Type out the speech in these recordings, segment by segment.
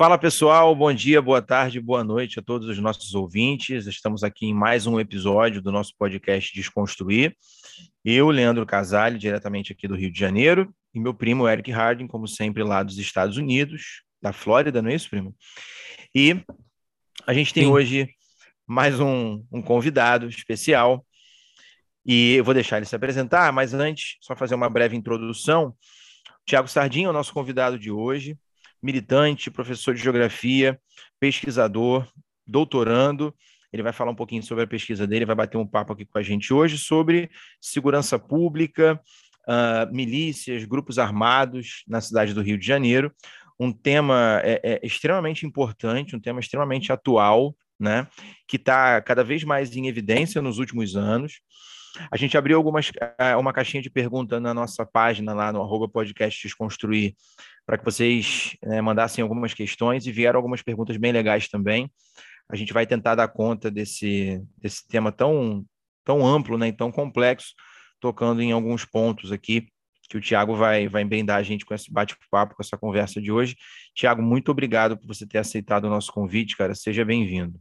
Fala pessoal, bom dia, boa tarde, boa noite a todos os nossos ouvintes. Estamos aqui em mais um episódio do nosso podcast Desconstruir. Eu, Leandro Casale, diretamente aqui do Rio de Janeiro, e meu primo Eric Harding, como sempre, lá dos Estados Unidos, da Flórida, não é isso, primo? E a gente tem Sim. hoje mais um, um convidado especial, e eu vou deixar ele se apresentar, mas antes, só fazer uma breve introdução. Tiago Sardinha é o nosso convidado de hoje militante, professor de geografia, pesquisador, doutorando. Ele vai falar um pouquinho sobre a pesquisa dele, vai bater um papo aqui com a gente hoje sobre segurança pública, uh, milícias, grupos armados na cidade do Rio de Janeiro. Um tema é, é extremamente importante, um tema extremamente atual, né? Que está cada vez mais em evidência nos últimos anos. A gente abriu algumas, eh, uma caixinha de pergunta na nossa página lá no arroba podcast Desconstruir para que vocês né, mandassem algumas questões e vieram algumas perguntas bem legais também. A gente vai tentar dar conta desse, desse tema tão, tão amplo né, e tão complexo, tocando em alguns pontos aqui que o Tiago vai, vai empreender a gente com esse bate-papo, com essa conversa de hoje. Tiago, muito obrigado por você ter aceitado o nosso convite, cara. Seja bem-vindo.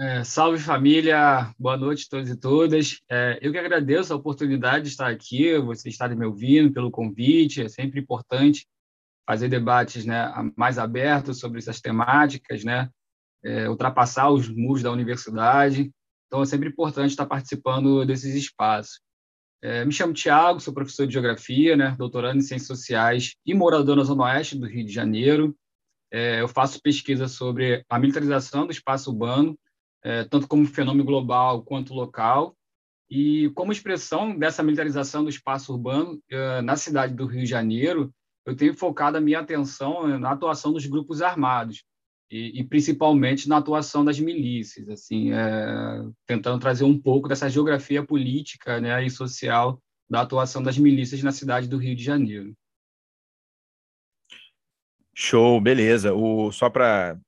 É, salve família, boa noite a todos e todas. É, eu que agradeço a oportunidade de estar aqui, vocês estarem me ouvindo, pelo convite. É sempre importante fazer debates né, mais abertos sobre essas temáticas, né, é, ultrapassar os muros da universidade. Então, é sempre importante estar participando desses espaços. É, me chamo Tiago, sou professor de Geografia, né, doutorando em Ciências Sociais e morador na Zona Oeste do Rio de Janeiro. É, eu faço pesquisa sobre a militarização do espaço urbano é, tanto como fenômeno global quanto local, e como expressão dessa militarização do espaço urbano é, na cidade do Rio de Janeiro, eu tenho focado a minha atenção né, na atuação dos grupos armados e, e principalmente na atuação das milícias, assim, é, tentando trazer um pouco dessa geografia política né, e social da atuação das milícias na cidade do Rio de Janeiro. Show, beleza. O, só para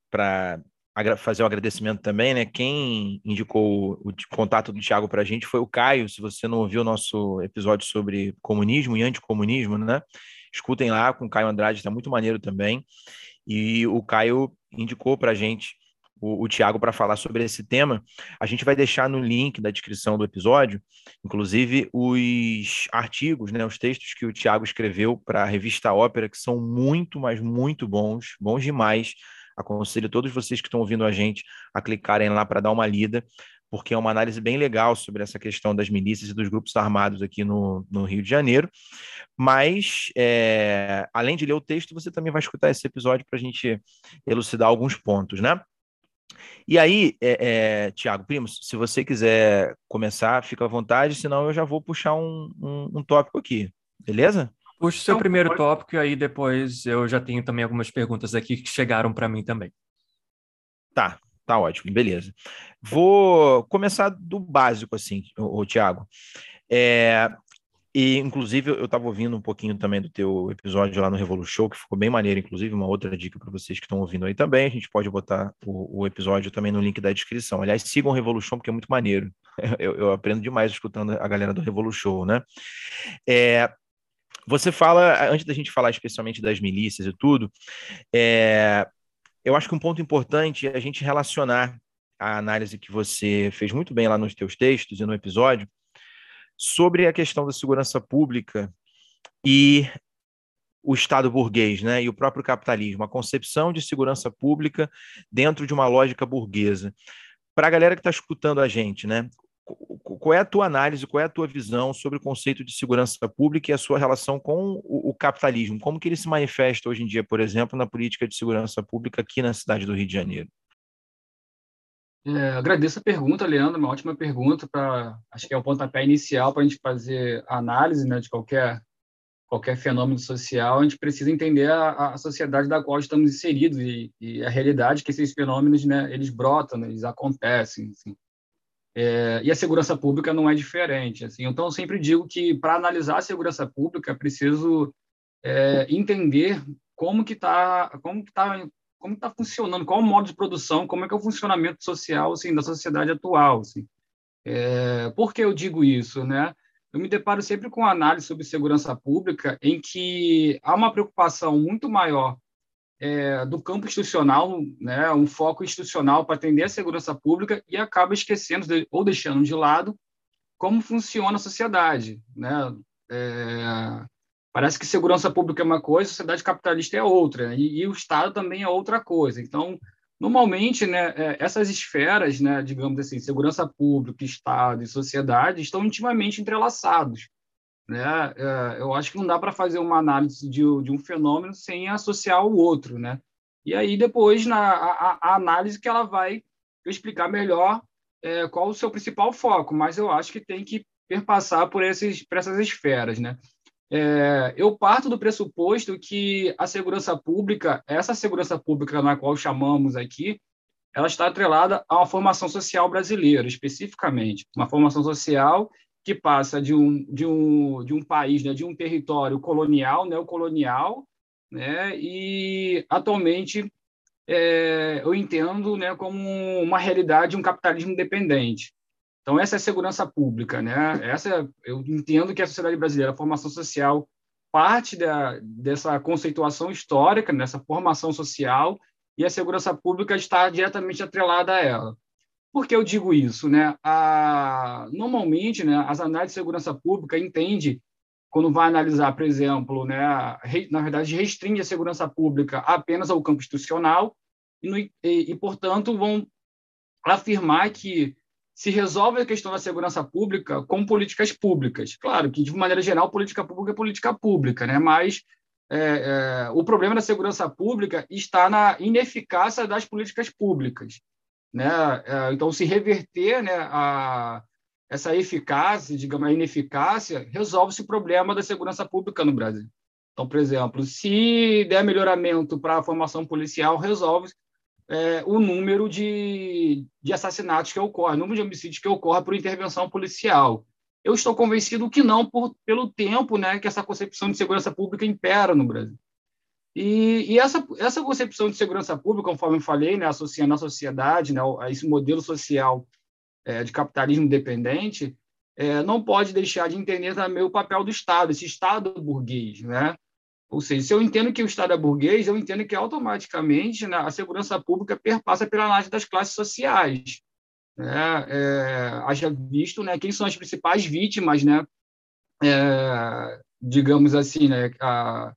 fazer um agradecimento também, né? Quem indicou o, contato do Tiago para a gente foi o Caio. Se você não ouviu o nosso episódio sobre comunismo e anticomunismo, né? Escutem lá com o Caio Andrade, está muito maneiro também. E o Caio indicou para a gente o, o Tiago para falar sobre esse tema. A gente vai deixar no link da descrição do episódio, inclusive, os artigos, né, os textos que o Tiago escreveu para a revista Ópera, que são muito, mas muito bons, bons demais Aconselho todos vocês que estão ouvindo a gente a clicarem lá para dar uma lida, porque é uma análise bem legal sobre essa questão das milícias e dos grupos armados aqui no, no Rio de Janeiro. Mas, é, além de ler o texto, você também vai escutar esse episódio para a gente elucidar alguns pontos, né? E aí, é, é, Tiago Primos, se você quiser começar, fica à vontade, senão eu já vou puxar um, um, um tópico aqui, beleza? Puxa o seu então, primeiro pode... tópico e aí depois eu já tenho também algumas perguntas aqui que chegaram para mim também. Tá, tá ótimo, beleza. Vou começar do básico, assim, o, Tiago. É, e, inclusive, eu estava ouvindo um pouquinho também do teu episódio lá no Revolu Show, que ficou bem maneiro, inclusive, uma outra dica para vocês que estão ouvindo aí também. A gente pode botar o, o, episódio também no link da descrição. Aliás, sigam o Revolu Show, porque é muito maneiro. Eu, eu aprendo demais escutando a galera do Revolu Show, né? É, você fala, antes da gente falar especialmente das milícias e tudo, é, eu acho que um ponto importante é a gente relacionar a análise que você fez muito bem lá nos teus textos e no episódio sobre a questão da segurança pública e o Estado burguês né, e o próprio capitalismo, a concepção de segurança pública dentro de uma lógica burguesa. Para a galera que está escutando a gente, né, qual é a tua análise, qual é a tua visão sobre o conceito de segurança pública e a sua relação com o, capitalismo? Como que ele se manifesta hoje em dia, por exemplo, na política de segurança pública aqui na cidade do Rio de Janeiro? É, agradeço a pergunta, Leandro, uma ótima pergunta para, acho que é o pontapé inicial para a gente fazer análise né, de qualquer qualquer fenômeno social, a gente precisa entender a, a sociedade da qual estamos inseridos e, e, a realidade que esses fenômenos, né, eles brotam, né, eles acontecem, assim. É, e a segurança pública não é diferente, assim. Então, eu sempre digo que para analisar a segurança pública, é preciso é, entender como que está, como que está como está funcionando, qual é o modo de produção, como é que é o funcionamento social assim, da sociedade atual. Assim. É, por que eu digo isso? Né? Eu me deparo sempre com análise sobre segurança pública em que há uma preocupação muito maior é, do campo institucional, né, um foco institucional para atender a segurança pública e acaba esquecendo de, ou deixando de lado como funciona a sociedade. Né? É, Parece que segurança pública é uma coisa, sociedade capitalista é outra, né? e, e, o Estado também é outra coisa. Então, normalmente, né, é, essas esferas, né, digamos assim, segurança pública, Estado e sociedade, estão intimamente entrelaçados. Né? É, eu acho que não dá para fazer uma análise de, de, um fenômeno sem associar o outro. Né? E aí, depois, na, a, a análise que ela vai explicar melhor é, qual o seu principal foco, mas eu acho que tem que perpassar por, esses, por essas esferas. Né? É, eu parto do pressuposto que a segurança pública, essa segurança pública na qual chamamos aqui, ela está atrelada uma formação social brasileira, especificamente. Uma formação social que passa de um, de um, de um país, né, de um território colonial, neocolonial, né, e atualmente é, eu entendo né, como uma realidade de um capitalismo independente. Então, essa é a segurança pública. Né? Essa, eu entendo que a sociedade brasileira, a formação social, parte da, dessa conceituação histórica, dessa formação social, e a segurança pública está diretamente atrelada a ela. Por que eu digo isso? Né? A, normalmente, né, as análises de segurança pública entende quando vai analisar, por exemplo, né, na verdade, restringe a segurança pública apenas ao campo institucional e, no, e, e portanto, vão afirmar que se resolve a questão da segurança pública com políticas públicas. Claro que, de maneira geral, política pública é política pública, né? mas é, é, o problema da segurança pública está na ineficácia das políticas públicas. Né? É, então, se reverter né, a, essa eficácia, digamos, a ineficácia, resolve-se o problema da segurança pública no Brasil. Então, por exemplo, se der melhoramento para a formação policial, resolve é, o número de, de assassinatos que ocorre, o número de homicídios que ocorre por intervenção policial. Eu estou convencido que não, por, pelo tempo né, que essa concepção de segurança pública impera no Brasil. E, e, essa, essa concepção de segurança pública, conforme eu falei, né, associando a sociedade, né, a esse modelo social é, de capitalismo dependente, é, não pode deixar de entender também o papel do Estado, esse Estado burguês, né? Ou seja, se eu entendo que o Estado é burguês, eu entendo que automaticamente né, a segurança pública perpassa pela análise das classes sociais. Né? É, haja visto né, quem são as principais vítimas, né? É, digamos assim, né, a,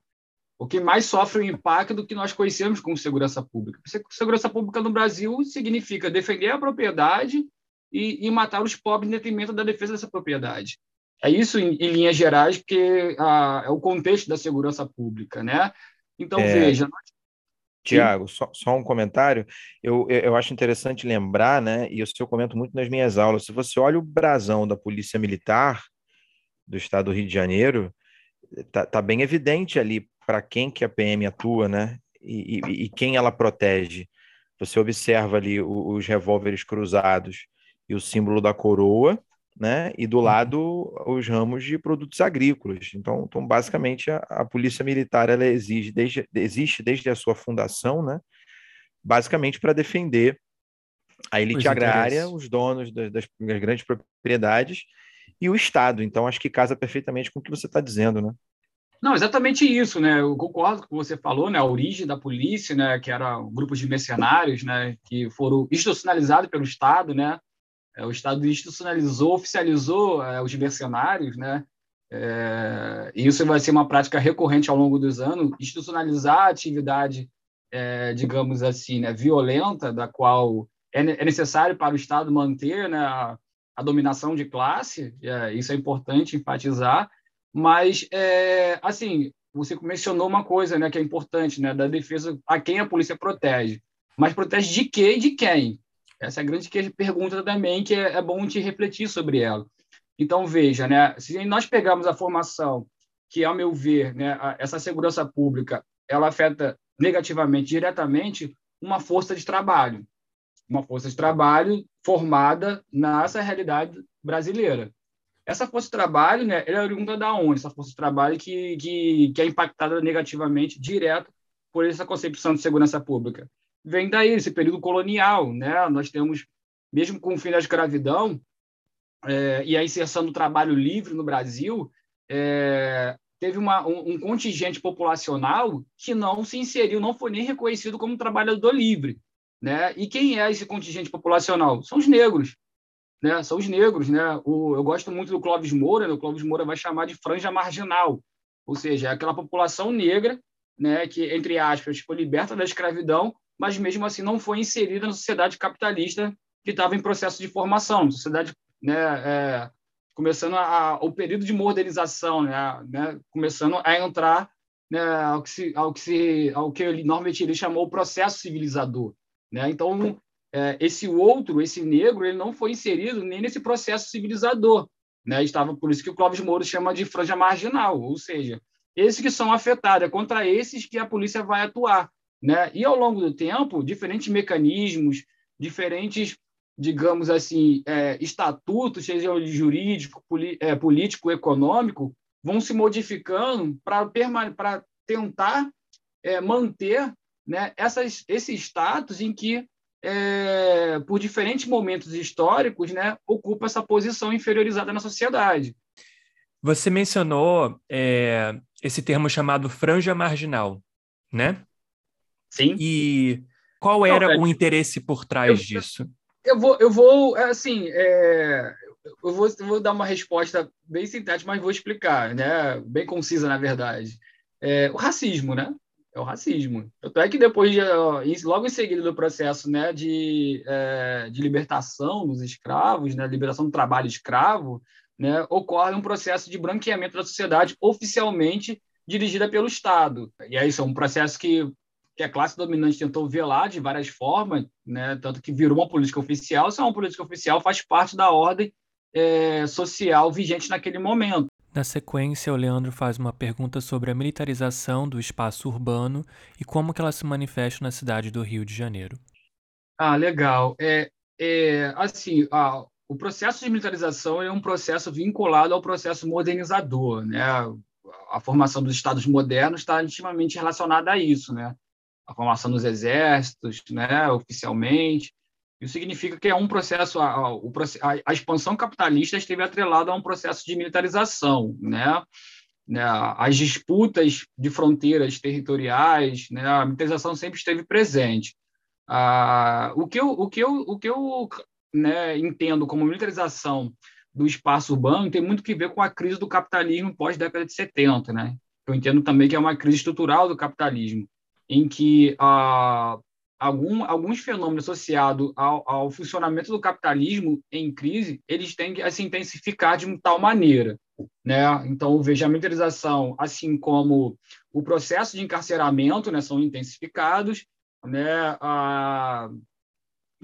o que mais sofre o impacto do que nós conhecemos como segurança pública. Segurança pública no Brasil significa defender a propriedade e, e matar os pobres em detrimento da defesa dessa propriedade. É isso, em, em linhas gerais, que a, é o contexto da segurança pública, né? Então, é... veja, Tiago, só, só, um comentário. Eu, eu acho interessante lembrar, né? E isso eu comento muito nas minhas aulas. Se você olha o brasão da Polícia Militar do Estado do Rio de Janeiro, tá, tá bem evidente ali para quem que a PM atua, né? E, e, e, quem ela protege. Você observa ali os, os revólveres cruzados e o símbolo da coroa, né? E do uhum. lado os ramos de produtos agrícolas. Então, então basicamente a, a polícia militar ela exige desde, existe desde a sua fundação, né? Basicamente para defender a elite agrária, os donos das, das, das, grandes propriedades e o Estado. Então, acho que casa perfeitamente com o que você está dizendo, né? Não, exatamente isso, né? Eu concordo com o que você falou, né? A origem da polícia, né? Que era um grupo de mercenários, né? Que foram institucionalizados pelo Estado, né? É, o Estado institucionalizou, oficializou é, os mercenários, né? É, isso vai ser uma prática recorrente ao longo dos anos, institucionalizar a atividade, é, digamos assim, né, violenta, da qual é, é, necessário para o Estado manter né, a, a dominação de classe, é, isso é importante enfatizar, mas, é, assim, você mencionou uma coisa né, que é importante, né, da defesa a quem a polícia protege. Mas protege de quê e de quem? Essa é a grande pergunta também, que é, é bom te refletir sobre ela. Então, veja, né, se nós pegarmos a formação, que, ao meu ver, né, essa segurança pública, ela afeta negativamente, diretamente, uma força de trabalho. Uma força de trabalho formada nessa realidade brasileira. Essa força de trabalho, né, ela é oriunda da onde? Essa força de trabalho que, que, que é impactada negativamente, direto, por essa concepção de segurança pública. Vem daí, esse período colonial, né? Nós temos, mesmo com o fim da escravidão é, e a inserção do trabalho livre no Brasil, é, teve uma, um, um, contingente populacional que não se inseriu, não foi nem reconhecido como trabalhador livre. Né? E quem é esse contingente populacional? São os negros né, são os negros. Né? O, eu gosto muito do Clóvis Moura, né? o Clóvis Moura vai chamar de franja marginal, ou seja, é aquela população negra né, que, entre aspas, foi liberta da escravidão, mas mesmo assim não foi inserida na sociedade capitalista que estava em processo de formação, sociedade né, é, começando a, o período de modernização, né, né, começando a entrar né, ao que se, ao que se, ao que normalmente ele chamou o processo civilizador, né? Então esse outro, esse negro, ele não foi inserido nem nesse processo civilizador. Né? Estava por isso que o Clóvis Moura chama de franja marginal, ou seja, esses que são afetados, é contra esses que a polícia vai atuar. Né? E ao longo do tempo, diferentes mecanismos, diferentes, digamos assim, é, estatutos, seja jurídico, é, político, econômico, vão se modificando para tentar é, manter né, essas, esse status em que é, por diferentes momentos históricos, né, ocupa essa posição inferiorizada na sociedade. Você mencionou é, esse termo chamado franja marginal, né? Sim. E qual era Não, é, o interesse por trás eu, disso? Eu vou, eu vou, é, assim, é, eu vou, eu vou dar uma resposta bem sintética, mas vou explicar, né? Bem concisa, na verdade. É, o racismo, né? É o racismo. Tanto é que depois, de, logo em seguida do processo né, de, é, de libertação dos escravos, né, liberação do trabalho escravo, né, ocorre um processo de branqueamento da sociedade oficialmente dirigida pelo Estado. E aí isso é um processo que, que a classe dominante tentou velar de várias formas, né, tanto que virou uma política oficial. Se é uma política oficial, faz parte da ordem é, social vigente naquele momento. Na sequência, o Leandro faz uma pergunta sobre a militarização do espaço urbano e como que ela se manifesta na cidade do Rio de Janeiro. Ah, legal. É, é assim, o processo de militarização é um processo vinculado ao processo modernizador, né? A formação dos estados modernos está intimamente relacionada a isso, né? A formação dos exércitos, né? Oficialmente, isso significa que é um processo, a, a, a, expansão capitalista esteve atrelada a um processo de militarização, né? né? As disputas de fronteiras territoriais, né? A militarização sempre esteve presente. Ah, o que eu, o que eu, o que eu né, entendo como militarização do espaço urbano tem muito que ver com a crise do capitalismo pós-década de 70, né? Eu entendo também que é uma crise estrutural do capitalismo, em que a algum, alguns fenômenos associados ao, ao, funcionamento do capitalismo em crise, eles têm que se intensificar de tal maneira. Né? Então, veja, a militarização, assim como o processo de encarceramento, né, são intensificados, né? a,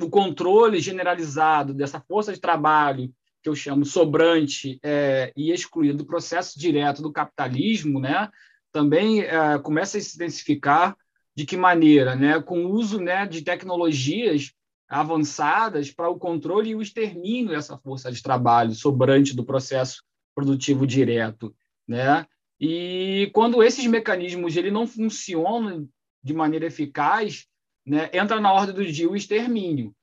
o controle generalizado dessa força de trabalho, que eu chamo sobrante é, e excluída do processo direto do capitalismo, né, também é, começa a se intensificar de que maneira? Né? Com o uso né, de tecnologias avançadas para o controle e o extermínio dessa força de trabalho sobrante do processo produtivo direto. Né? E quando esses mecanismos ele não funcionam de maneira eficaz, né, entra na ordem do dia o extermínio.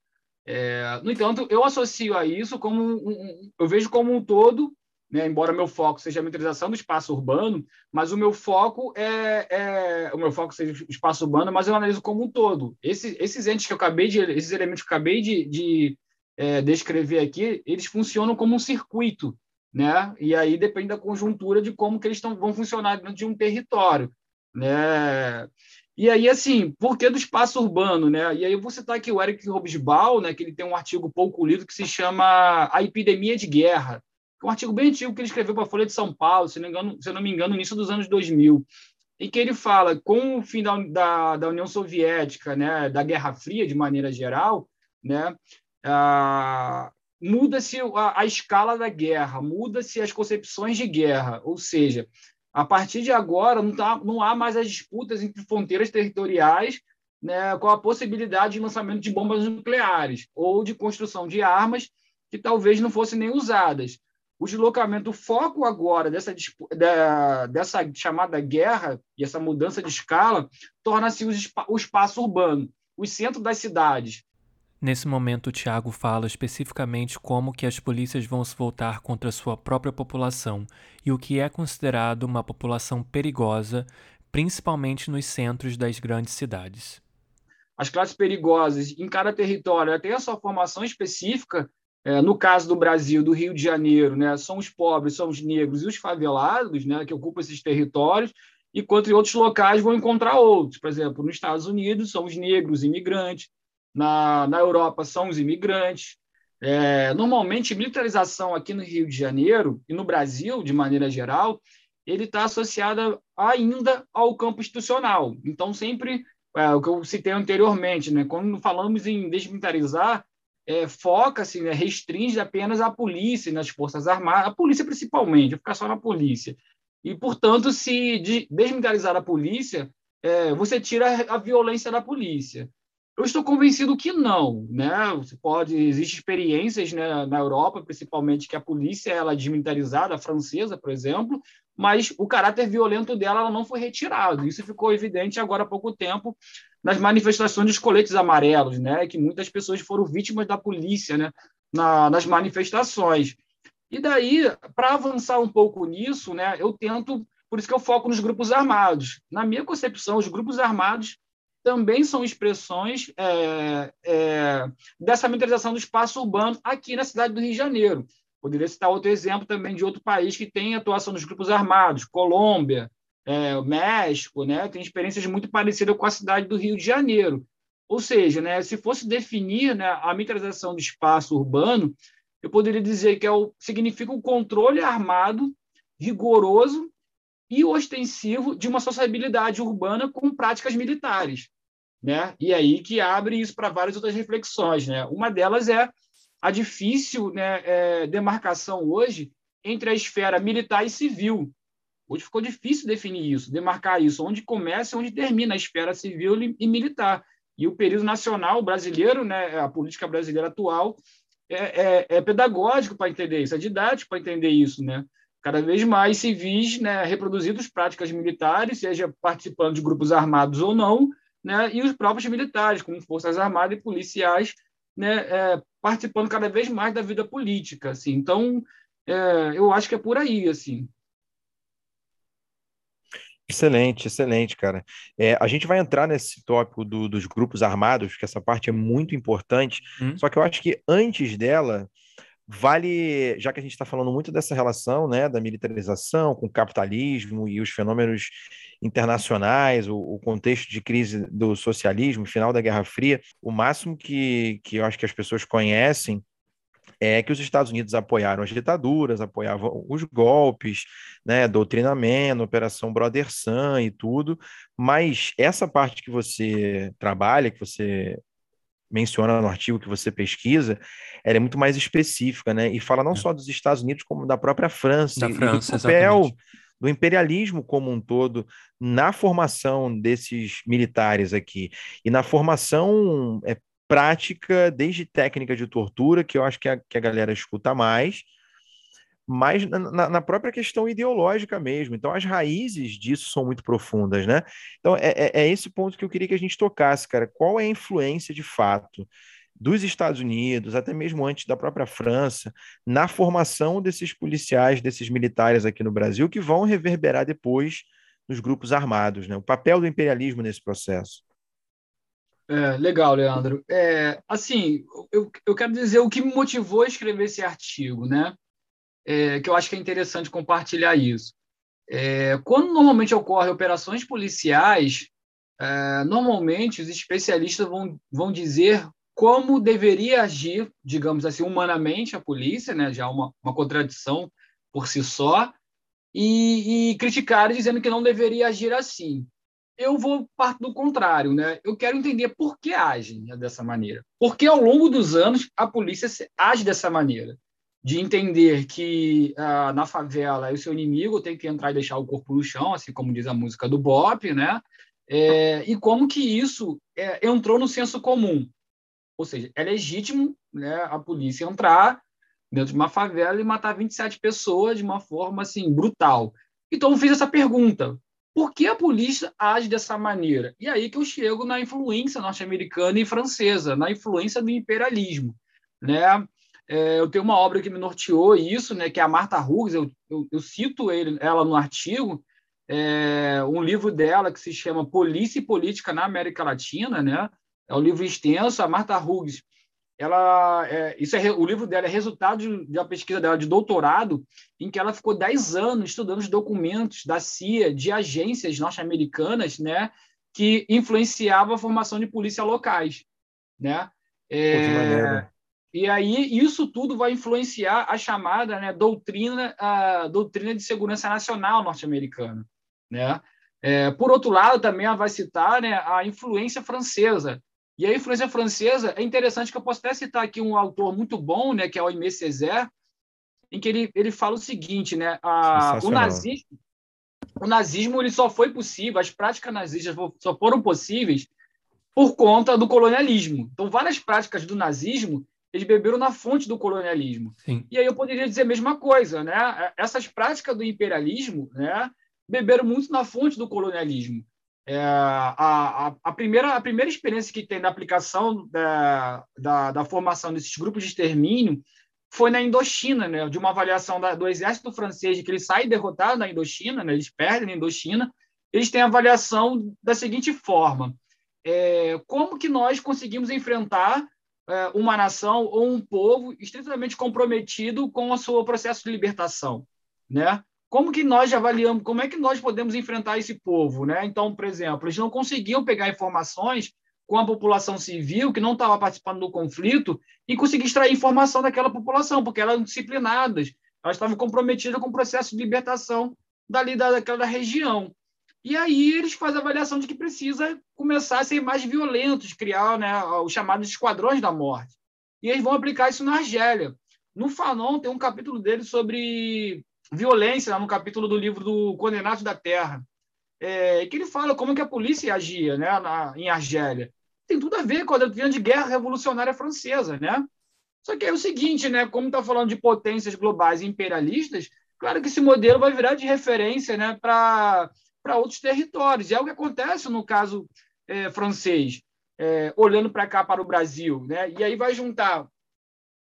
É, no entanto, eu associo a isso como um, um, eu vejo como um todo né? embora meu foco seja a militarização do espaço urbano, mas o meu foco é, é, o meu foco seja o espaço urbano, mas eu analiso como um todo. Esse, esses entes que eu acabei de, esses elementos que eu acabei de, de é, descrever aqui, eles funcionam como um circuito, né? E aí depende da conjuntura de como que eles tão, vão funcionar dentro de um território, né? E aí, assim, por que do espaço urbano, né? E aí eu vou citar aqui o Eric Robesbal, né, que ele tem um artigo pouco lido que se chama A Epidemia de Guerra, um artigo bem antigo que ele escreveu para a Folha de São Paulo, se não, engano, se não me engano, no início dos anos 2000, em que ele fala, com o fim da, da, da União Soviética, né, da Guerra Fria, de maneira geral, né, muda-se a, a, escala da guerra, muda-se as concepções de guerra, ou seja, a partir de agora não, tá, não há mais as disputas entre fronteiras territoriais né, com a possibilidade de lançamento de bombas nucleares ou de construção de armas que talvez não fossem nem usadas o deslocamento, o foco agora dessa, dessa chamada guerra e essa mudança de escala torna-se o espaço urbano, os centros das cidades. Nesse momento, o Tiago fala especificamente como que as polícias vão se voltar contra sua própria população e o que é considerado uma população perigosa, principalmente nos centros das grandes cidades. As classes perigosas em cada território têm a sua formação específica é, no caso do Brasil, do Rio de Janeiro, né, são os pobres, são os negros e os favelados né, que ocupam esses territórios, enquanto em outros locais vão encontrar outros. Por exemplo, nos Estados Unidos são os negros imigrantes, na, na Europa são os imigrantes. É, normalmente, militarização aqui no Rio de Janeiro e no Brasil, de maneira geral, ele está associada ainda ao campo institucional. Então, sempre, é, o que eu citei anteriormente, né, quando falamos em desmilitarizar, é, foca-se, né, restringe apenas a polícia nas Forças Armadas, a polícia principalmente, ficar só na polícia. E, portanto, se desmilitarizar a polícia, é, você tira a violência da polícia. Eu estou convencido que não, né? Você pode, existem experiências né, na Europa, principalmente que a polícia ela é desmilitarizada, a francesa, por exemplo, mas o caráter violento dela não foi retirado. Isso ficou evidente agora há pouco tempo nas manifestações dos coletes amarelos, né, que muitas pessoas foram vítimas da polícia né, na, nas manifestações. E daí, para avançar um pouco nisso, né, eu tento, por isso que eu foco nos grupos armados. Na minha concepção, os grupos armados também são expressões é, é, dessa militarização do espaço urbano aqui na cidade do Rio de Janeiro. Poderia citar outro exemplo também de outro país que tem atuação dos grupos armados, Colômbia, é, México, né? Tem experiências muito parecidas com a cidade do Rio de Janeiro. Ou seja, né, se fosse definir né, a militarização do espaço urbano, eu poderia dizer que é o, significa o controle armado, rigoroso e ostensivo de uma sociabilidade urbana com práticas militares. Né? E aí que abre isso para várias outras reflexões. Né? Uma delas é a difícil né, é, demarcação hoje entre a esfera militar e civil. Hoje ficou difícil definir isso, demarcar isso, onde começa e onde termina a esfera civil e militar. E o período nacional brasileiro, né, a política brasileira atual, é, é, é pedagógico para entender isso, é didático para entender isso. Né? Cada vez mais civis né, reproduzindo práticas militares, seja participando de grupos armados ou não, né, e os próprios militares, como forças armadas e policiais, né, é, participando cada vez mais da vida política. Assim. Então, é, eu acho que é por aí. assim. Excelente, excelente, cara. É, a gente vai entrar nesse tópico do, dos grupos armados, que essa parte é muito importante, hum. só que eu acho que antes dela, vale, já que a gente está falando muito dessa relação, né, da militarização com o capitalismo e os fenômenos internacionais, o, o, contexto de crise do socialismo, final da Guerra Fria, o máximo que, que eu acho que as pessoas conhecem é que os Estados Unidos apoiaram as ditaduras, apoiavam os golpes, né, doutrinamento, Operação Brother Sun e tudo, mas essa parte que você trabalha, que você menciona no artigo que você pesquisa, ela é muito mais específica, né, e fala não é. só dos Estados Unidos, como da própria França, da França, e do papel exatamente. do imperialismo como um todo na formação desses militares aqui, e na formação é, prática, desde técnica de tortura, que eu acho que a, que a galera escuta mais, mas na, na, própria questão ideológica mesmo. Então, as raízes disso são muito profundas, né? Então, é, é, é esse ponto que eu queria que a gente tocasse, cara. Qual é a influência de fato dos Estados Unidos, até mesmo antes da própria França, na formação desses policiais, desses militares aqui no Brasil, que vão reverberar depois nos grupos armados, né? O papel do imperialismo nesse processo. É, legal, Leandro. É, assim, eu, eu quero dizer o que me motivou a escrever esse artigo, né? é, que eu acho que é interessante compartilhar isso. É, quando normalmente ocorrem operações policiais, é, normalmente os especialistas vão, vão dizer como deveria agir, digamos assim, humanamente a polícia, né? já uma, uma contradição por si só, e, e criticar dizendo que não deveria agir assim. Eu vou parte do contrário, né? Eu quero entender por que agem dessa maneira. Porque ao longo dos anos a polícia age dessa maneira, de entender que ah, na favela o seu inimigo tem que entrar e deixar o corpo no chão, assim como diz a música do Bop, né? É, e como que isso é, entrou no senso comum. Ou seja, é legítimo né, a polícia entrar dentro de uma favela e matar 27 pessoas de uma forma assim brutal. Então eu fiz essa pergunta: por que a polícia age dessa maneira? E aí que eu chego na influência norte-americana e francesa, na influência do imperialismo, né? É, eu tenho uma obra que me norteou isso, né, que é a Martha Hughes, eu, eu, eu cito ele, ela no artigo, é, um livro dela que se chama Polícia e Política na América Latina, né? É um livro extenso. A Martha Hughes ela é, isso é o livro dela é resultado de, de uma pesquisa dela de doutorado em que ela ficou 10 anos estudando os documentos da CIA de agências norte-americanas né que influenciavam a formação de polícia locais né? É, e aí isso tudo vai influenciar a chamada né, doutrina a doutrina de segurança nacional norte-americana né? É, por outro lado também ela vai citar né, a influência francesa e a influência francesa é interessante que eu posso até citar aqui um autor muito bom, né, que é o Aimé Césaire, em que ele, ele fala o seguinte, né, a, o nazismo, o nazismo ele só foi possível, as práticas nazistas só foram possíveis por conta do colonialismo. Então, várias práticas do nazismo eles beberam na fonte do colonialismo. Sim. E aí eu poderia dizer a mesma coisa, né? Essas práticas do imperialismo, né, beberam muito na fonte do colonialismo. É, a, a, a, primeira, a primeira experiência que tem da aplicação da, da, da, formação desses grupos de extermínio foi na Indochina, né, de uma avaliação da, do exército francês, de que eles saem derrotados na Indochina, né, eles perdem na Indochina, eles têm a avaliação da seguinte forma, é, como que nós conseguimos enfrentar é, uma nação ou um povo estritamente comprometido com o seu processo de libertação, né? Como que nós avaliamos, como é que nós podemos enfrentar esse povo, né? Então, por exemplo, eles não conseguiam pegar informações com a população civil que não estava participando do conflito e conseguir extrair informação daquela população, porque elas eram disciplinadas, elas estavam comprometidas com o processo de libertação dali daquela região. E aí eles fazem a avaliação de que precisa começar a ser mais violentos, criar né, os chamados esquadrões da morte. E eles vão aplicar isso na Argélia. No Fanon tem um capítulo dele sobre violência no capítulo do livro do Condenados da Terra, é, que ele fala como que a polícia agia né, na, em Argélia. Tem tudo a ver com a doutrina de guerra revolucionária francesa, né? Só que é o seguinte, né? Como está falando de potências globais imperialistas, claro que esse modelo vai virar de referência, né, para outros territórios. E é o que acontece no caso é, francês, é, olhando para cá para o Brasil, né? E aí vai juntar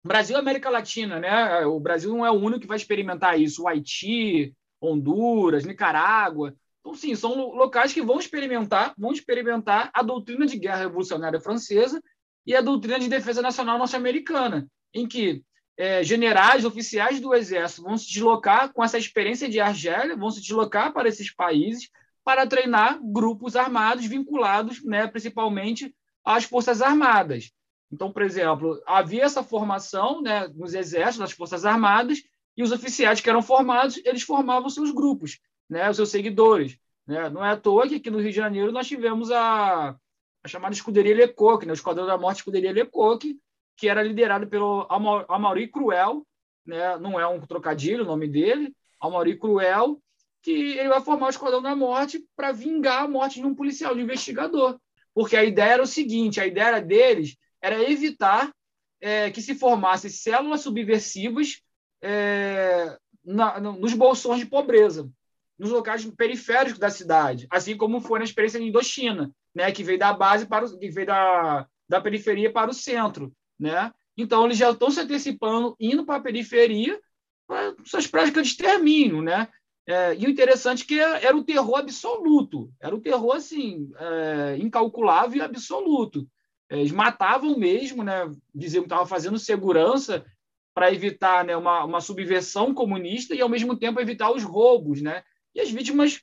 Brasil e América Latina, né? O Brasil não é o único que vai experimentar isso. O Haiti, Honduras, Nicarágua. Então, sim, são locais que vão experimentar, vão experimentar a doutrina de guerra revolucionária francesa e a doutrina de defesa nacional norte-americana, em que é, generais, oficiais do exército vão se deslocar com essa experiência de Argélia, vão se deslocar para esses países para treinar grupos armados vinculados, né, principalmente às forças armadas. Então, por exemplo, havia essa formação né, nos exércitos, nas forças armadas, e os oficiais que eram formados, eles formavam seus grupos, né, os seus seguidores. Né? Não é à toa que aqui no Rio de Janeiro nós tivemos a, a chamada Escuderia Lecoq, né, o Esquadrão da Morte Escuderia Lecoq, que era liderado pelo Amaury Cruel, né, não é um trocadilho o nome dele, Amaury Cruel, que ele vai formar o Esquadrão da Morte para vingar a morte de um policial, de um investigador. Porque a ideia era o seguinte, a ideia deles era evitar é, que se formassem células subversivas é, na, nos bolsões de pobreza, nos locais periféricos da cidade, assim como foi na experiência de Indochina, né, que veio da base para o, que veio da, da periferia para o centro, né? Então eles já estão se antecipando, indo para a periferia para suas práticas de extermínio, né? É, e o interessante é que era o terror absoluto, era o terror assim é, incalculável e absoluto. Eles matavam mesmo, né? diziam que estavam fazendo segurança para evitar né, uma, uma subversão comunista e, ao mesmo tempo, evitar os roubos. Né? E as vítimas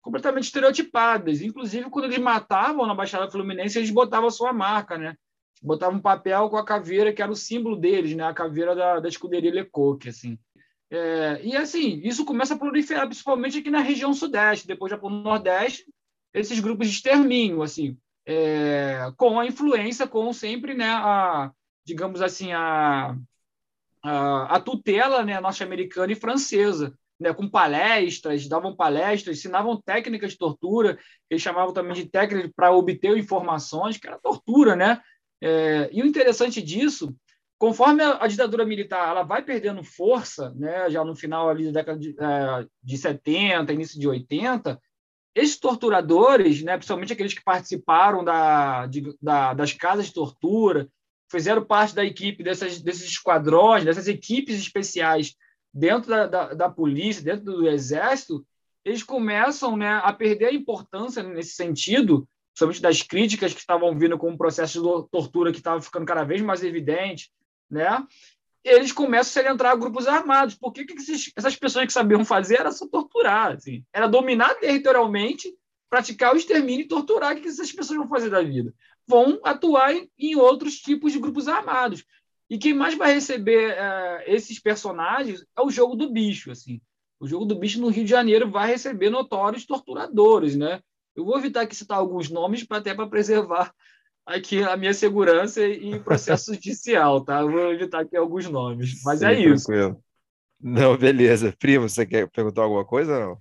completamente estereotipadas. Inclusive, quando eles matavam na Baixada Fluminense, eles botavam a sua marca, né? Botavam um papel com a caveira, que era o símbolo deles, né? A caveira da, da escuderia Lecoq, assim. É, e, assim, isso começa a proliferar, principalmente aqui na região sudeste, depois já para o nordeste, esses grupos de extermínio, assim, é, com a influência, com sempre, né, a, digamos assim, a, a, a tutela né, norte-americana e francesa né, com palestras, davam palestras, ensinavam técnicas de tortura, eles chamavam também de técnicas para obter informações, que era tortura, né? É, e o interessante disso, conforme a, a, ditadura militar ela vai perdendo força, né, já no final ali da década de, é, de 70, início de 80, esses torturadores, né, principalmente aqueles que participaram da, de, da, das casas de tortura, fizeram parte da equipe dessas, desses esquadrões, dessas equipes especiais dentro da, da, da, polícia, dentro do exército, eles começam né, a perder a importância nesse sentido, somente das críticas que estavam vindo com o processo de tortura que estava ficando cada vez mais evidente, né? Eles começam a entrar grupos armados. Por que, que esses, essas pessoas que sabiam fazer era só torturar? Assim? Era dominar territorialmente, praticar o extermínio e torturar. O que, que essas pessoas vão fazer da vida? Vão atuar em, em outros tipos de grupos armados. E quem mais vai receber uh, esses personagens é o jogo do bicho, assim. O jogo do bicho no Rio de Janeiro vai receber notórios torturadores, né? Eu vou evitar aqui citar alguns nomes para até para preservar aqui a minha segurança e processo judicial, tá? Eu vou evitar aqui alguns nomes, mas Sim, é isso. Tranquilo. Não, beleza. Primo, você quer perguntar alguma coisa? Não?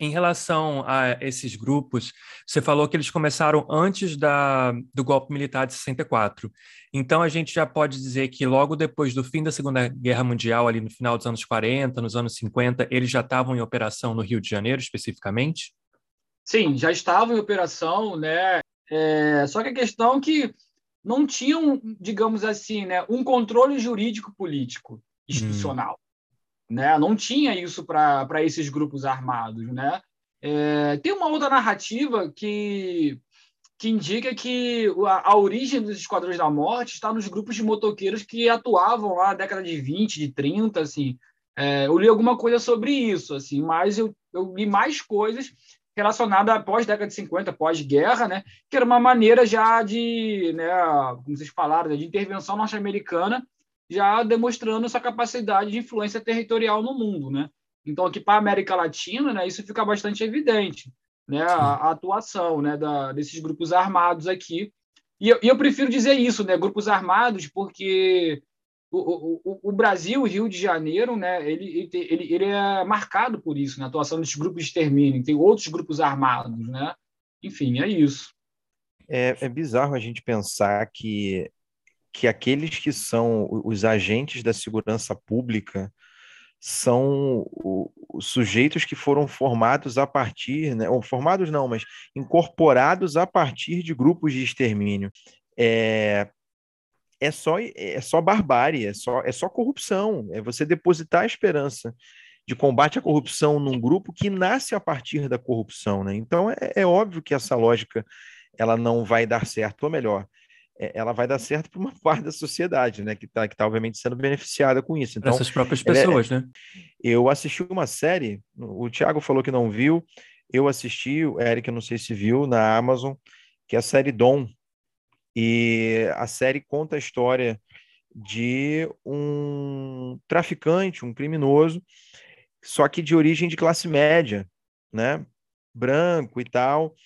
Em relação a esses grupos, você falou que eles começaram antes da, do golpe militar de 64. Então, a gente já pode dizer que logo depois do fim da Segunda Guerra Mundial, ali no final dos anos 40, nos anos 50, eles já estavam em operação no Rio de Janeiro, especificamente? Sim, já estavam em operação, né? É, só que a questão é que não tinham, digamos assim, né, um controle jurídico político institucional. Hum né? Não tinha isso para esses grupos armados, né? É, tem uma outra narrativa que que indica que a, a, origem dos esquadrões da morte está nos grupos de motoqueiros que atuavam lá na década de 20, de 30, assim. É, eu li alguma coisa sobre isso, assim, mas eu, eu li mais coisas relacionadas após década de 50, pós-guerra, né, que era uma maneira já de, né, como vocês falaram, de intervenção norte-americana já demonstrando essa capacidade de influência territorial no mundo, né? Então, aqui para a América Latina, né, isso fica bastante evidente, né, a, a atuação né, da, desses grupos armados aqui. E eu, e eu, prefiro dizer isso, né, grupos armados, porque o, o, o Brasil, o Rio de Janeiro, né, ele, ele, ele é marcado por isso, na né, atuação desses grupos de extermínio. Tem outros grupos armados, né? Enfim, é isso. É, é bizarro a gente pensar que que aqueles que são os agentes da segurança pública são os sujeitos que foram formados a partir, né, ou formados não, mas incorporados a partir de grupos de extermínio. É, é só é só barbárie, é só é só corrupção, é você depositar a esperança de combate à corrupção num grupo que nasce a partir da corrupção, né? Então é, é óbvio que essa lógica ela não vai dar certo, ou melhor, é, ela vai dar certo para uma parte da sociedade, né? Que está, que tá, obviamente, sendo beneficiada com isso. Então, Essas próprias é pessoas, é, né? Eu assisti uma série, o Thiago falou que não viu, eu assisti, o Eric, não sei se viu, na Amazon, que é a série Dom. E a série conta a história de um traficante, um criminoso, só que de origem de classe média, né? Branco e tal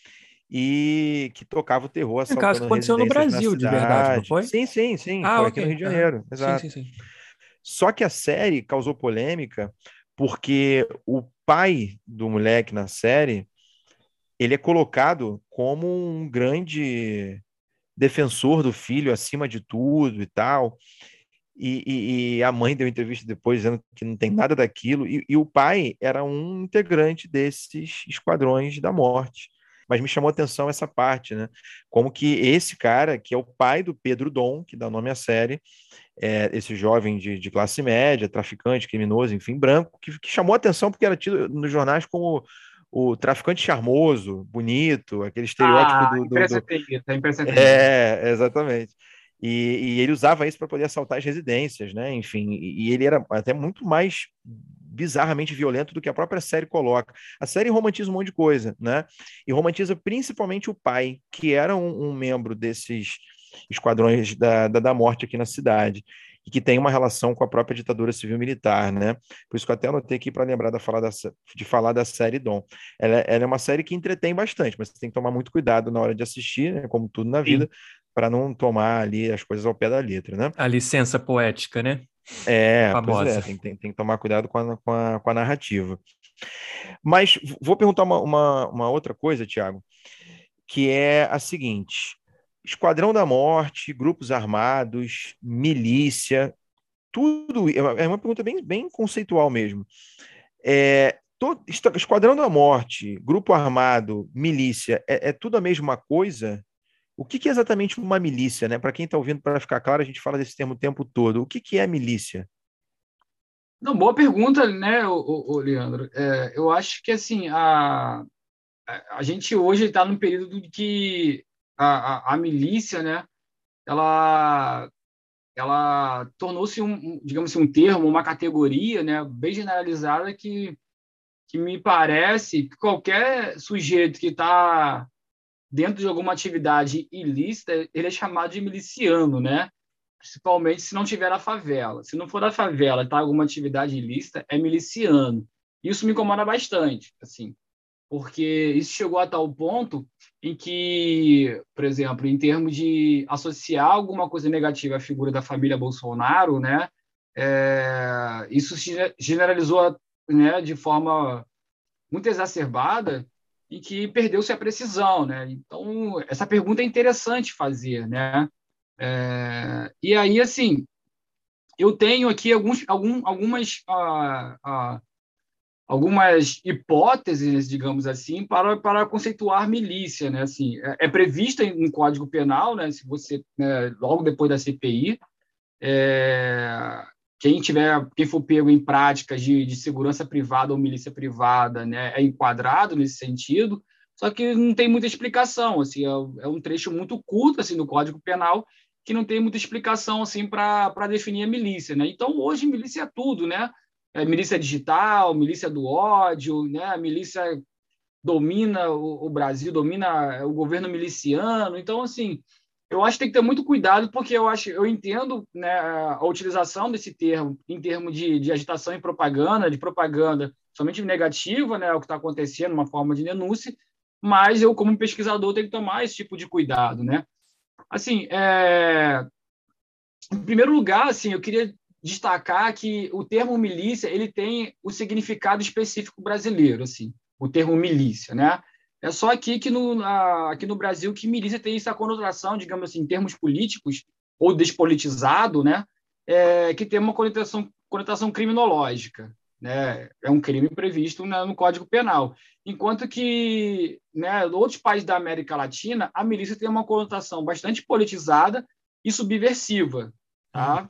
e que tocava o terror. No caso, aconteceu no Brasil, de verdade, não foi? Sim, sim, sim. Ah, foi okay. aqui no Rio de Janeiro. Ah, exato. Sim, sim, sim. Só que a série causou polêmica porque o pai do moleque na série ele é colocado como um grande defensor do filho acima de tudo e tal. E, e, e, a mãe deu entrevista depois dizendo que não tem nada daquilo. E, e, o pai era um integrante desses esquadrões da morte mas me chamou a atenção essa parte, né? Como que esse cara, que é o pai do Pedro Dom, que dá nome à série, é, esse jovem de, de, classe média, traficante, criminoso, enfim, branco, que, que chamou a atenção porque era tido nos jornais como o traficante charmoso, bonito, aquele estereótipo ah, do, do, do... É, exatamente. E, e ele usava isso para poder assaltar as residências, né? Enfim, e, e ele era até muito mais bizarramente violento do que a própria série coloca. A série romantiza um monte de coisa, né? E romantiza principalmente o pai, que era um, um membro desses esquadrões da, da, da, morte aqui na cidade e que tem uma relação com a própria ditadura civil-militar, né? Por isso que eu até anotei aqui para lembrar da falar da, de falar da série Dom. Ela, ela, é uma série que entretém bastante, mas você tem que tomar muito cuidado na hora de assistir, né? como tudo na vida, para não tomar ali as coisas ao pé da letra, né? A licença poética, né? É, Famosa. É tem, tem, tem, que tomar cuidado com a, com a, com a narrativa. Mas vou perguntar uma, uma, uma outra coisa, Tiago, que é a seguinte: Esquadrão da Morte, grupos armados, milícia, tudo. É uma pergunta bem, bem conceitual mesmo. É, todo, Esquadrão da Morte, grupo armado, milícia, é, é tudo a mesma coisa? O que, que é exatamente uma milícia? Né? Para quem está ouvindo, para ficar claro, a gente fala desse termo o tempo todo. O que, que é milícia? Não, boa pergunta, né, o Leandro. É, eu acho que assim a, a gente hoje está num período que a, a, a milícia, né, ela ela tornou-se um, digamos assim, um termo, uma categoria, né, bem generalizada que que me parece que qualquer sujeito que está dentro de alguma atividade ilícita, ele é chamado de miliciano, né? Principalmente se não tiver na favela. Se não for da favela, tá alguma atividade ilícita, é miliciano. Isso me incomoda bastante, assim, porque isso chegou a tal ponto em que, por exemplo, em termos de associar alguma coisa negativa à figura da família Bolsonaro, né, é, isso se generalizou né, de forma muito exacerbada e que perdeu-se a precisão, né? Então essa pergunta é interessante fazer, né? É, e aí assim, eu tenho aqui alguns, algum, algumas ah, ah, algumas hipóteses, digamos assim, para, para conceituar milícia, né? Assim, é, é prevista em Código Penal, né? Se você né, logo depois da CPI, é, quem tiver, quem for pego em práticas de, de segurança privada ou milícia privada, né, é enquadrado nesse sentido. Só que não tem muita explicação, assim, é, é um trecho muito curto assim no Código Penal que não tem muita explicação assim para definir a milícia, né? Então hoje milícia é tudo, né? É, milícia digital, milícia do ódio, né? A milícia domina o, o, Brasil, domina o governo miliciano. Então, assim, eu acho que tem que ter muito cuidado, porque eu acho, eu entendo né, a utilização desse termo em termos de, de agitação e propaganda, de propaganda somente negativa, né, o que está acontecendo, uma forma de denúncia, mas eu, como pesquisador, tenho que tomar esse tipo de cuidado, né? Assim, é... em primeiro lugar, assim, eu queria destacar que o termo milícia ele tem o significado específico brasileiro, assim, o termo milícia, né? É só aqui que no, aqui no Brasil que milícia tem essa conotação, digamos assim, em termos políticos ou despolitizado, né? É, que tem uma conotação, conotação criminológica, né? É um crime previsto né, no Código Penal. Enquanto que, né, outros países da América Latina, a milícia tem uma conotação bastante politizada e subversiva, tá? Uhum.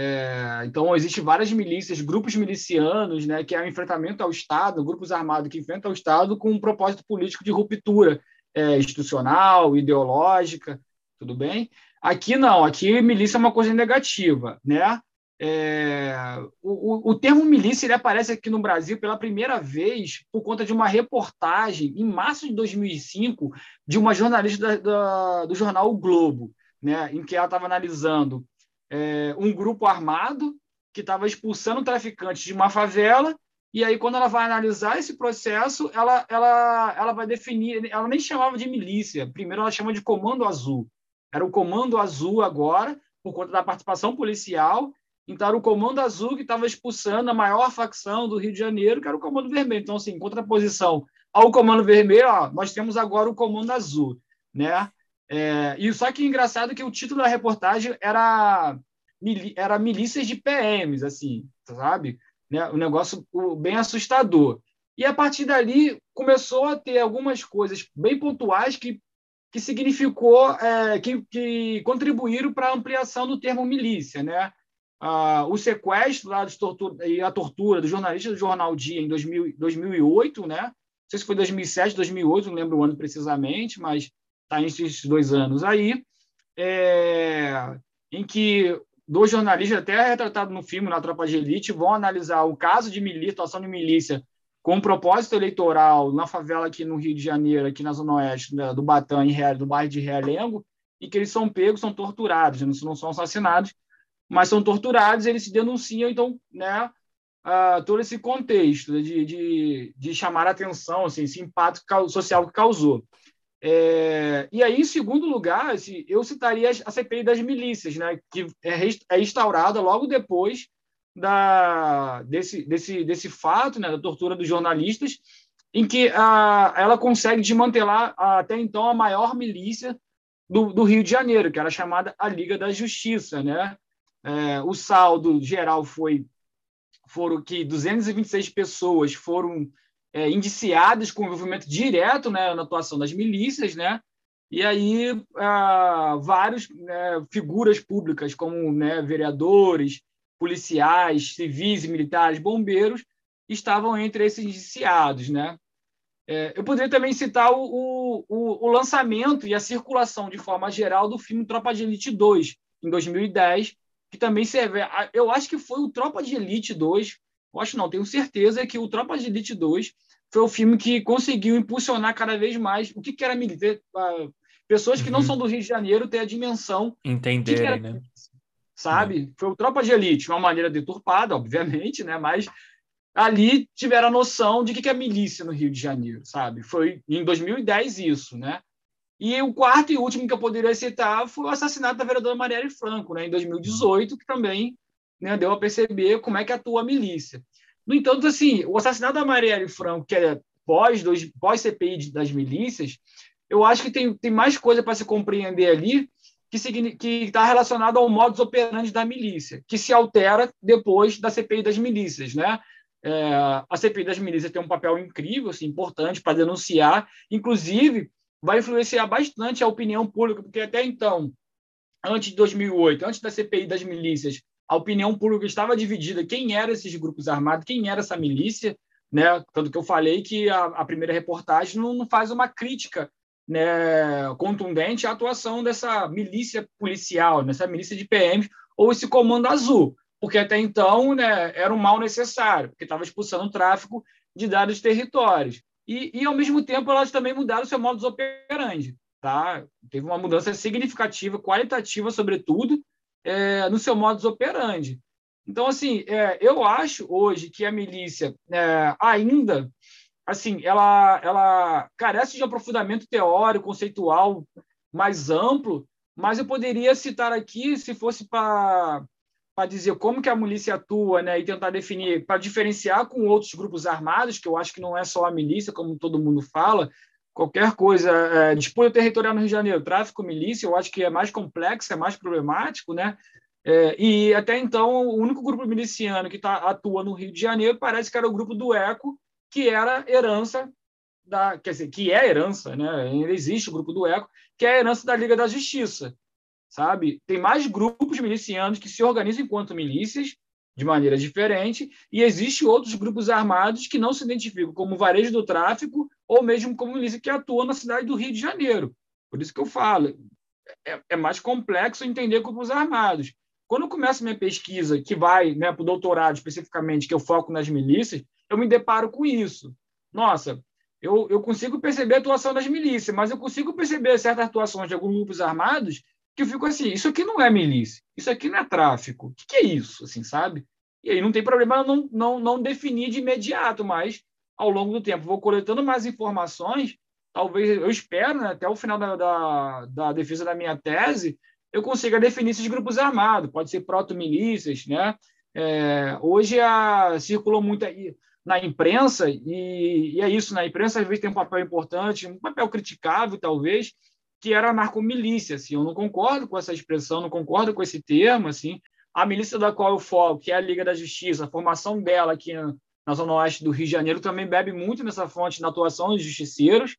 É, então, existem várias milícias, grupos milicianos, né, que é o um enfrentamento ao Estado, grupos armados que enfrentam o Estado com um propósito político de ruptura é, institucional, ideológica, tudo bem? Aqui não, aqui milícia é uma coisa negativa, né? É, o, o, termo milícia ele aparece aqui no Brasil pela primeira vez por conta de uma reportagem em março de 2005 de uma jornalista da, da, do jornal O Globo, né, em que ela estava analisando é, um grupo armado que estava expulsando traficantes de uma favela e aí quando ela vai analisar esse processo ela ela ela vai definir ela nem chamava de milícia primeiro ela chama de comando azul. Era o comando azul agora por conta da participação policial então era o comando azul que estava expulsando a maior facção do Rio de Janeiro que era o comando vermelho. Então assim em contraposição ao comando vermelho ó, nós temos agora o comando azul né é, e só que engraçado que o título da reportagem era, era milícias de PMs, assim, sabe? Né? Um negócio bem assustador. E a partir dali começou a ter algumas coisas bem pontuais que, que significou, é, que, que contribuíram para a ampliação do termo milícia, né? Ah, o sequestro lá tortura, e a tortura do jornalista do Jornal Dia em 2000, 2008, né? Não sei se foi 2007, 2008, não lembro o ano precisamente, mas entre esses dois anos aí. É, em que dois jornalistas, até retratado no filme, na Tropa de Elite, vão analisar o caso de milícia, situação de milícia, com propósito eleitoral na favela aqui no Rio de Janeiro, aqui na Zona Oeste, né, do Batã, em do bairro de Realengo, e que eles são pegos, são torturados, não são assassinados, mas são torturados, eles se denunciam, então, né, uh, todo esse contexto de, de, de chamar a atenção, assim, esse impacto social que causou. É, e aí, em segundo lugar, assim, eu citaria a CPI das milícias, né, que é, é instaurada logo depois da, desse, desse, desse fato, né, da tortura dos jornalistas, em que a, ela consegue desmantelar até então a maior milícia do, do, Rio de Janeiro, que era chamada a Liga da Justiça. Né? É, o saldo geral foi foram que 226 pessoas foram é, indiciadas com envolvimento direto né, na atuação das milícias, né? E aí ah, várias né, figuras públicas, como né, vereadores, policiais, civis militares, bombeiros, estavam entre esses indiciados, né? É, eu poderia também citar o, o, o, lançamento e a circulação de forma geral do filme Tropa de Elite 2, em 2010, que também serve. Eu acho que foi o Tropa de Elite 2, eu acho não, tenho certeza que o Tropa de Elite 2 foi o filme que conseguiu impulsionar cada vez mais o que, que era militar. Pessoas que uhum. não são do Rio de Janeiro ter a dimensão. Entenderem, né? Sabe? Uhum. Foi o Tropa de Elite, uma maneira deturpada, obviamente, né? Mas ali tiveram a noção de que, que é milícia no Rio de Janeiro, sabe? Foi em 2010 isso, né? E o quarto e último que eu poderia citar foi o assassinato da vereadora Marielle Franco, né, em 2018, que também né, deu a perceber como é que atua a milícia. No entanto, assim, o assassinato da Marielle Franco, que é pós, pós CPI das milícias, eu acho que tem, tem mais coisa para se compreender ali que está relacionado ao modus operandi da milícia, que se altera depois da CPI das milícias. Né? É, a CPI das milícias tem um papel incrível, assim, importante para denunciar, inclusive vai influenciar bastante a opinião pública, porque até então, antes de 2008, antes da CPI das milícias, a opinião pública estava dividida quem eram esses grupos armados, quem era essa milícia, né? Tanto que eu falei que a, a primeira reportagem não, não, faz uma crítica né, contundente à atuação dessa milícia policial, dessa milícia de PM ou esse comando azul, porque até então né, era um mal necessário, porque estava expulsando o tráfico de dados territórios. E, e, ao mesmo tempo, elas também mudaram seu modus operandi. Tá? Teve uma mudança significativa, qualitativa, sobretudo, é, no seu modus operandi. Então, assim, é, eu acho hoje que a milícia é, ainda, assim, ela, ela carece de aprofundamento teórico, conceitual mais amplo, mas eu poderia citar aqui, se fosse para dizer como que a milícia atua, né, e tentar definir, para diferenciar com outros grupos armados, que eu acho que não é só a milícia, como todo mundo fala, qualquer coisa, é, disputa territorial no Rio de Janeiro, tráfico, milícia, eu acho que é mais complexo, é mais problemático, né? É, e até então, o único grupo miliciano que tá, atua no Rio de Janeiro parece que era o grupo do ECO, que era herança da, quer dizer, que é herança, né? Ainda existe o grupo do ECO, que é herança da Liga da Justiça, sabe? Tem mais grupos milicianos que se organizam enquanto milícias de maneira diferente, e existe outros grupos armados que não se identificam como varejo do tráfico ou mesmo como milícia que atua na cidade do Rio de Janeiro. Por isso que eu falo, é, é mais complexo entender grupos armados. Quando eu começo minha pesquisa, que vai né, para o doutorado especificamente, que eu foco nas milícias, eu me deparo com isso. Nossa, eu, eu consigo perceber a atuação das milícias, mas eu consigo perceber certas atuações de alguns grupos armados que eu fico assim, isso aqui não é milícia, isso aqui não é tráfico, o que, que é isso, assim, sabe? E aí não tem problema não, não, não definir de imediato, mas ao longo do tempo vou coletando mais informações, talvez, eu espero, né, até o final da, da, da, defesa da minha tese, eu consiga definir esses grupos armados, pode ser proto-milícias, né? É, hoje a, circulou muito aí na imprensa, e, e, é isso, na imprensa às vezes tem um papel importante, um papel criticável, talvez, que era a narcomilícia, assim, eu não concordo com essa expressão, não concordo com esse termo, assim, a milícia da qual eu falo, que é a Liga da Justiça, a formação dela aqui na Zona Oeste do Rio de Janeiro também bebe muito nessa fonte na atuação dos justiceiros.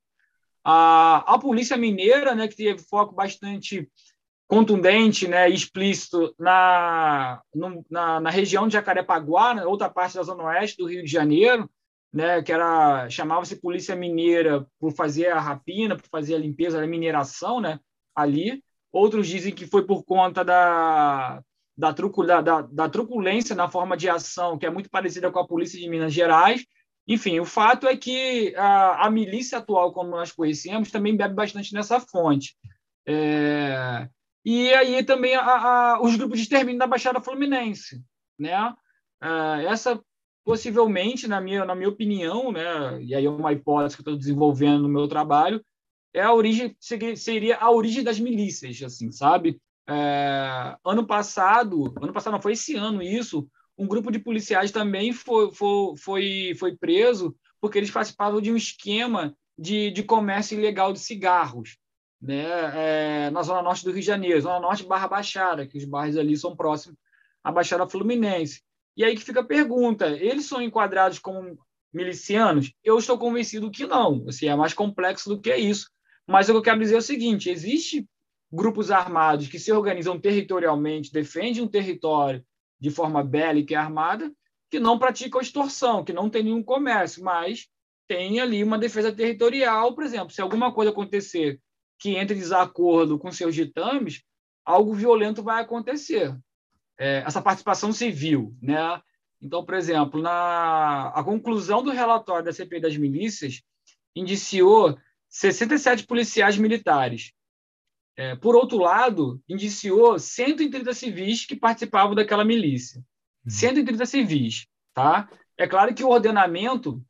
A, a Polícia Mineira, né, que teve foco bastante contundente né, explícito na, no, na, na, região de Jacarepaguá, na outra parte da Zona Oeste do Rio de Janeiro, né, que era chamava-se Polícia Mineira por fazer a rapina, por fazer a limpeza, a mineração, né, ali. outros dizem que foi por conta da, da, trucu, da, da, da truculência na forma de ação, que é muito parecida com a polícia de Minas Gerais. Enfim, o fato é que a, a milícia atual, como nós conhecemos, também bebe bastante nessa fonte. É, e aí também a, a, os grupos de extermínio da Baixada Fluminense. Né? É, essa possivelmente, na minha, na minha opinião, né, e aí é uma hipótese que estou desenvolvendo no meu trabalho, é a origem seria a origem das milícias, assim, sabe? É, ano passado, ano passado não foi esse ano isso, um grupo de policiais também foi, foi, foi, foi preso porque eles participavam de um esquema de, de comércio ilegal de cigarros, né? É, na zona norte do Rio de Janeiro, zona norte Barra Baixada, que os bairros ali são próximos à Baixada Fluminense. E aí que fica a pergunta: eles são enquadrados como milicianos? Eu estou convencido que não. Assim, é mais complexo do que isso. Mas o que eu quero dizer é o seguinte: existe grupos armados que se organizam territorialmente, defendem um território de forma bélica e armada, que não praticam extorsão, que não tem nenhum comércio, mas tem ali uma defesa territorial, por exemplo, se alguma coisa acontecer que entre em desacordo com seus ditames, algo violento vai acontecer. É, essa participação civil, né? Então, por exemplo, na a conclusão do relatório da CPI das milícias indiciou 67 policiais militares. É, por outro lado, indiciou 130 civis que participavam daquela milícia. 130 uhum. civis, tá? É claro que o ordenamento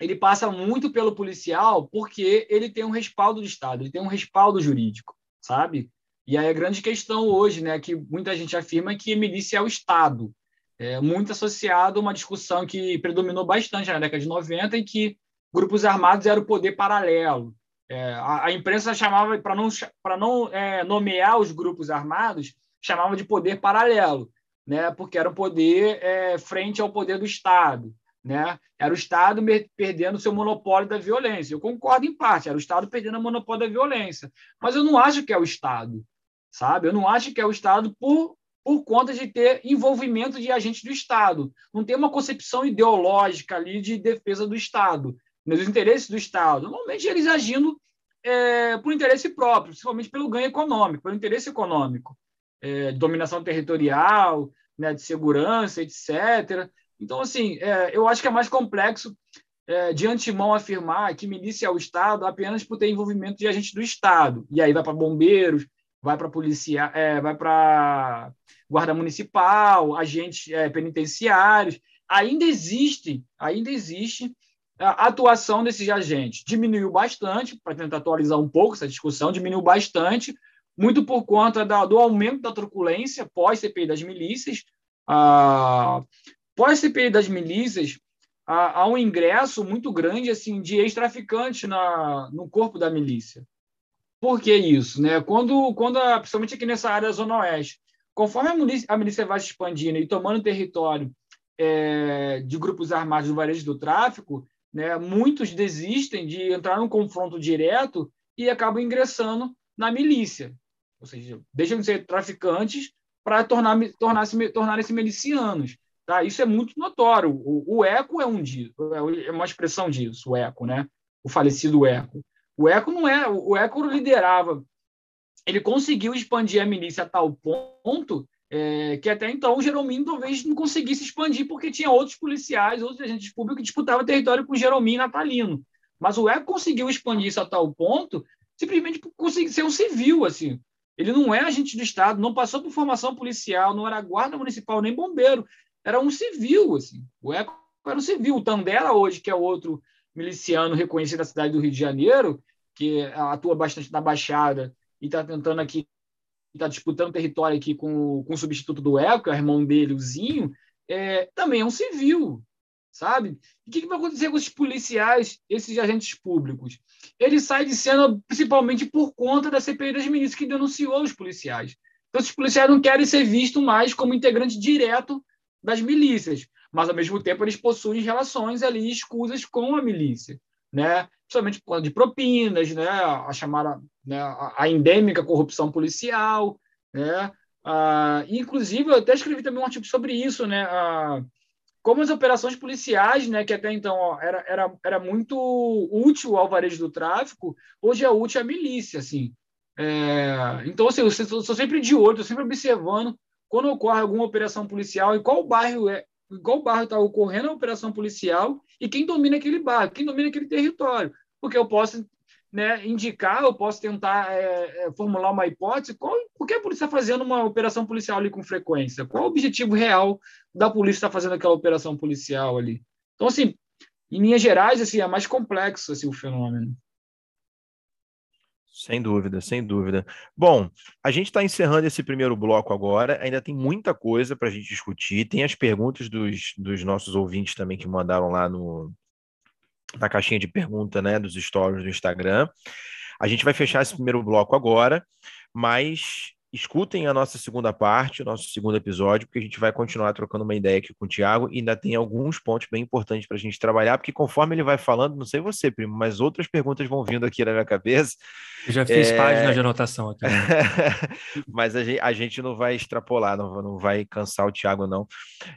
ele passa muito pelo policial porque ele tem um respaldo do Estado, ele tem um respaldo jurídico, sabe? E aí a grande questão hoje, né, que muita gente afirma é que milícia é o Estado, é muito associado a uma discussão que predominou bastante na década de 90 em que grupos armados era o poder paralelo. É, a, a, imprensa chamava, para não, pra não é, nomear os grupos armados, chamava de poder paralelo, né? porque era um poder é, frente ao poder do Estado. Né? Era o Estado perdendo seu monopólio da violência. Eu concordo em parte, era o Estado perdendo o monopólio da violência. Mas eu não acho que é o Estado, sabe? Eu não acho que é o Estado por, por conta de ter envolvimento de agentes do Estado. Não tem uma concepção ideológica ali de defesa do Estado nos interesses do Estado, normalmente eles agindo é, por interesse próprio, principalmente pelo ganho econômico, pelo interesse econômico, é, de dominação territorial, né, de segurança, etc. Então, assim, é, eu acho que é mais complexo é, de antemão afirmar que milícia é o Estado apenas por ter envolvimento de agentes do Estado. E aí vai para bombeiros, vai para polícia, é, vai para guarda municipal, agentes é, penitenciários. Ainda existe, ainda existe a atuação desses agentes diminuiu bastante, para tentar atualizar um pouco essa discussão, diminuiu bastante, muito por conta da, do aumento da truculência pós-CPI das milícias. Ah, pós-CPI das milícias, há, um ingresso muito grande assim de ex-traficantes no corpo da milícia. Por que isso? Né? Quando, quando a, principalmente aqui nessa área da Zona Oeste, conforme a milícia, a milícia vai se expandindo e tomando território é, de grupos armados do varejo do tráfico, né? Muitos desistem de entrar num confronto direto e acabam ingressando na milícia, ou seja, deixam de ser traficantes para tornar, tornar-se, tornarem-se milicianos. Tá? Isso é muito notório. O, o Eco é, um, é uma expressão disso, o Eco, né? o falecido Eco. O Eco não é. O Eco liderava. Ele conseguiu expandir a milícia a tal ponto é, que até então o talvez não conseguisse expandir, porque tinha outros policiais, outros agentes públicos que disputavam território com o Jeromim natalino. Mas o ECO conseguiu expandir isso a tal ponto, simplesmente por conseguir ser um civil, assim. Ele não é agente do Estado, não passou por formação policial, não era guarda municipal nem bombeiro, era um civil, assim. O ECO era um civil. O Tandera hoje, que é outro miliciano reconhecido da cidade do Rio de Janeiro, que atua bastante na Baixada e está tentando aqui está disputando território aqui com, com o substituto do Eco, é o irmão dele, o Zinho, é, também é um civil, sabe? o que, que, vai acontecer com esses policiais, esses agentes públicos? Ele sai de cena principalmente por conta da CPI das milícias que denunciou os policiais. Então, esses policiais não querem ser vistos mais como integrante direto das milícias, mas, ao mesmo tempo, eles possuem relações ali escusas com a milícia, né? principalmente de propinas, né? a chamada né? a, endêmica corrupção policial, né? Ah, inclusive, eu até escrevi também um artigo sobre isso, né? Ah, como as operações policiais, né, que até então ó, era, era, era muito útil ao varejo do tráfico, hoje é útil à milícia, assim. É, então, assim, eu estou sempre de olho, estou sempre observando quando ocorre alguma operação policial, em qual bairro é, qual bairro está ocorrendo a operação policial e quem domina aquele bairro, quem domina aquele território. Porque eu posso né, indicar, eu posso tentar é, é formular uma hipótese, qual, por que a polícia está fazendo uma operação policial ali com frequência? Qual o objetivo real da polícia estar tá fazendo aquela operação policial ali? Então, assim, em linhas gerais, assim, é mais complexo assim, o fenômeno. Sem dúvida, sem dúvida. Bom, a gente está encerrando esse primeiro bloco agora. Ainda tem muita coisa para a gente discutir. Tem as perguntas dos, dos nossos ouvintes também que mandaram lá no, na caixinha de pergunta, né, dos stories do Instagram. A gente vai fechar esse primeiro bloco agora, mas escutem a nossa segunda parte, o nosso segundo episódio, porque a gente vai continuar trocando uma ideia aqui com o Tiago e ainda tem alguns pontos bem importantes para a gente trabalhar, porque conforme ele vai falando, não sei você, primo, mas outras perguntas vão vindo aqui na minha cabeça. Eu já fiz é... página de anotação aqui. Né? mas a gente, a gente, não vai extrapolar, não, não vai cansar o Tiago, não.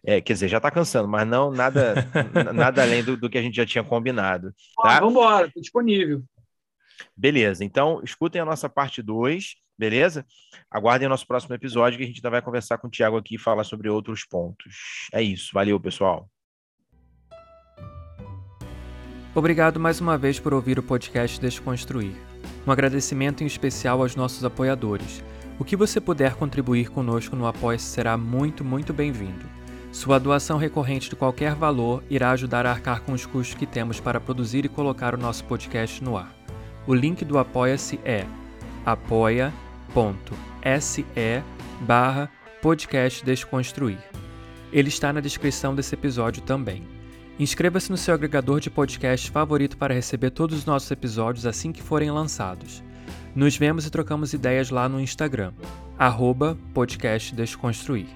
É, quer dizer, já está cansando, mas não nada, nada além do, do, que a gente já tinha combinado. Tá? Ah, vamos embora, estou disponível. Beleza, então escutem a nossa parte 2 Beleza? Aguardem o nosso próximo episódio que a gente ainda vai conversar com o Tiago aqui e falar sobre outros pontos. É isso. Valeu, pessoal. Obrigado mais uma vez por ouvir o podcast Desconstruir. Um agradecimento em especial aos nossos apoiadores. O que você puder contribuir conosco no apoia será muito, muito bem-vindo. Sua doação recorrente de qualquer valor irá ajudar a arcar com os custos que temos para produzir e colocar o nosso podcast no ar. O link do Apoia-se é apoia.se barra podcast Desconstruir. Ele está na descrição desse episódio também. Inscreva-se no seu agregador de podcast favorito para receber todos os nossos episódios assim que forem lançados. Nos vemos e trocamos ideias lá no Instagram, arroba podcast Desconstruir.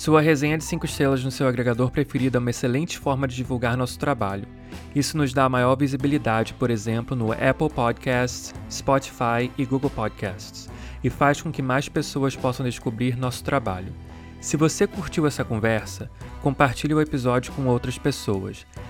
Sua resenha de 5 estrelas no seu agregador preferido é uma excelente forma de divulgar nosso trabalho. Isso nos dá maior visibilidade, por exemplo, no Apple Podcasts, Spotify e Google Podcasts, e faz com que mais pessoas possam descobrir nosso trabalho. Se você curtiu essa conversa, compartilhe o episódio com outras pessoas.